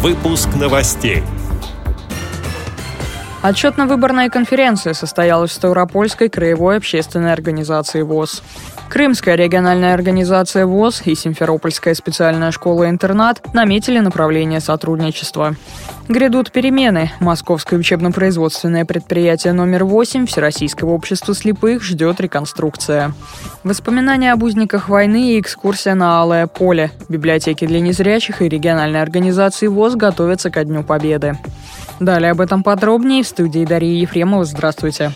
Выпуск новостей. Отчетно-выборная конференция состоялась в Ставропольской краевой общественной организации ВОЗ. Крымская региональная организация ВОЗ и Симферопольская специальная школа-интернат наметили направление сотрудничества. Грядут перемены. Московское учебно-производственное предприятие номер 8 Всероссийского общества слепых ждет реконструкция. Воспоминания об узниках войны и экскурсия на Алое поле. Библиотеки для незрячих и региональной организации ВОЗ готовятся ко Дню Победы. Далее об этом подробнее в студии Дарьи Ефремова. Здравствуйте.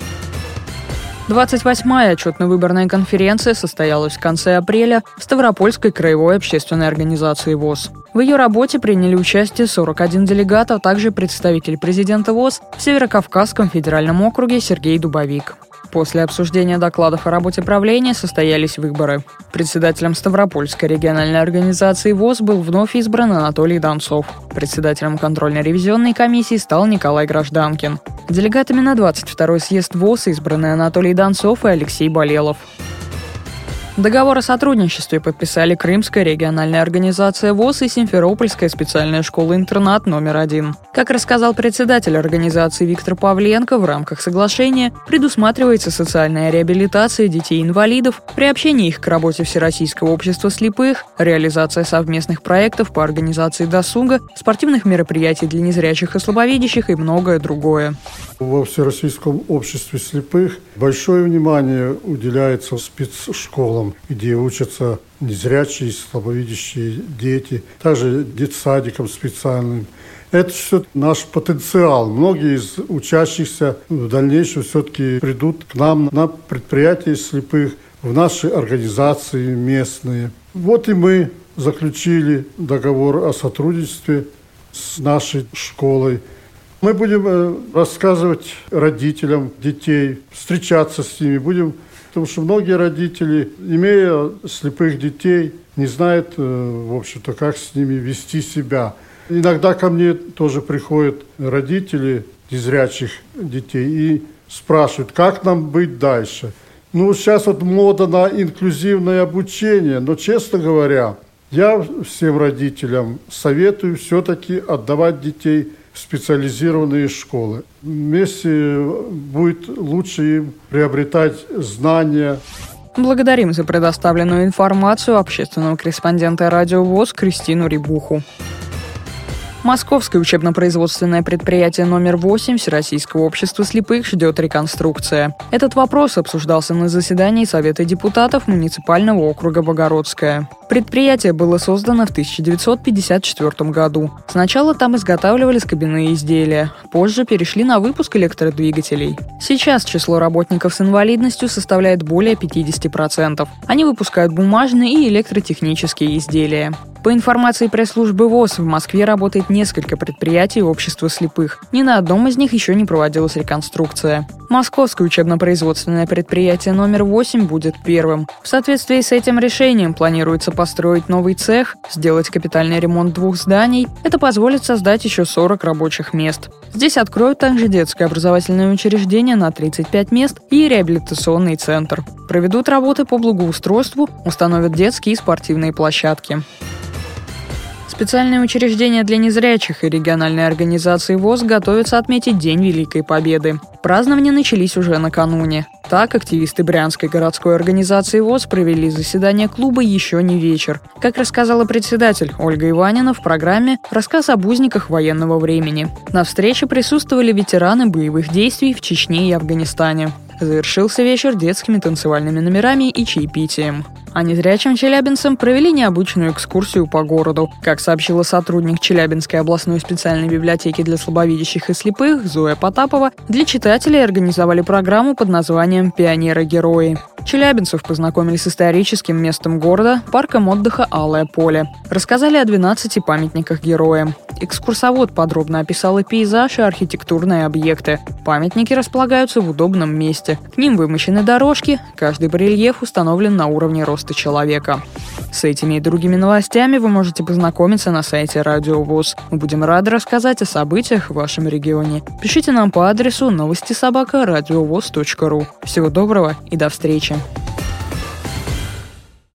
28-я отчетно-выборная конференция состоялась в конце апреля в Ставропольской краевой общественной организации ВОЗ. В ее работе приняли участие 41 делегат, а также представитель президента ВОЗ в Северокавказском федеральном округе Сергей Дубовик. После обсуждения докладов о работе правления состоялись выборы. Председателем Ставропольской региональной организации ВОЗ был вновь избран Анатолий Донцов. Председателем контрольно-ревизионной комиссии стал Николай Гражданкин. Делегатами на 22-й съезд ВОЗ избраны Анатолий Донцов и Алексей Болелов. Договор о сотрудничестве подписали Крымская региональная организация ВОЗ и Симферопольская специальная школа-интернат номер один. Как рассказал председатель организации Виктор Павленко, в рамках соглашения предусматривается социальная реабилитация детей-инвалидов, приобщение их к работе Всероссийского общества слепых, реализация совместных проектов по организации досуга, спортивных мероприятий для незрячих и слабовидящих и многое другое. Во Всероссийском обществе слепых большое внимание уделяется спецшколам, где учатся незрячие и слабовидящие дети, также детсадикам специальным. Это все наш потенциал. Многие из учащихся в дальнейшем все-таки придут к нам на предприятия слепых, в наши организации местные. Вот и мы заключили договор о сотрудничестве с нашей школой. Мы будем э, рассказывать родителям детей, встречаться с ними, будем, потому что многие родители, имея слепых детей, не знают, э, в общем-то, как с ними вести себя. Иногда ко мне тоже приходят родители незрячих детей и спрашивают, как нам быть дальше. Ну, сейчас вот мода на инклюзивное обучение, но, честно говоря, я всем родителям советую все-таки отдавать детей специализированные школы. Вместе будет лучше им приобретать знания. Благодарим за предоставленную информацию общественного корреспондента радио ВОЗ Кристину Рибуху. Московское учебно-производственное предприятие номер 8 Всероссийского общества слепых ждет реконструкция. Этот вопрос обсуждался на заседании Совета депутатов муниципального округа Богородская. Предприятие было создано в 1954 году. Сначала там изготавливали скобяные изделия, позже перешли на выпуск электродвигателей. Сейчас число работников с инвалидностью составляет более 50%. Они выпускают бумажные и электротехнические изделия. По информации пресс-службы ВОЗ, в Москве работает несколько предприятий общества слепых. Ни на одном из них еще не проводилась реконструкция. Московское учебно-производственное предприятие номер 8 будет первым. В соответствии с этим решением планируется построить новый цех, сделать капитальный ремонт двух зданий. Это позволит создать еще 40 рабочих мест. Здесь откроют также детское образовательное учреждение на 35 мест и реабилитационный центр. Проведут работы по благоустройству, установят детские и спортивные площадки. Специальные учреждения для незрячих и региональные организации ВОЗ готовятся отметить День Великой Победы. Празднования начались уже накануне. Так, активисты Брянской городской организации ВОЗ провели заседание клуба «Еще не вечер». Как рассказала председатель Ольга Иванина в программе «Рассказ об узниках военного времени». На встрече присутствовали ветераны боевых действий в Чечне и Афганистане. Завершился вечер детскими танцевальными номерами и чаепитием. А незрячим челябинцам провели необычную экскурсию по городу. Как сообщила сотрудник Челябинской областной специальной библиотеки для слабовидящих и слепых Зоя Потапова, для читателей организовали программу под названием «Пионеры-герои». Челябинцев познакомили с историческим местом города, парком отдыха «Алое поле». Рассказали о 12 памятниках героям. Экскурсовод подробно описал и пейзаж, и архитектурные объекты. Памятники располагаются в удобном месте. К ним вымощены дорожки, каждый барельеф установлен на уровне роста человека. С этими и другими новостями вы можете познакомиться на сайте Радио ВОЗ. Мы будем рады рассказать о событиях в вашем регионе. Пишите нам по адресу новости собака ру. Всего доброго и до встречи!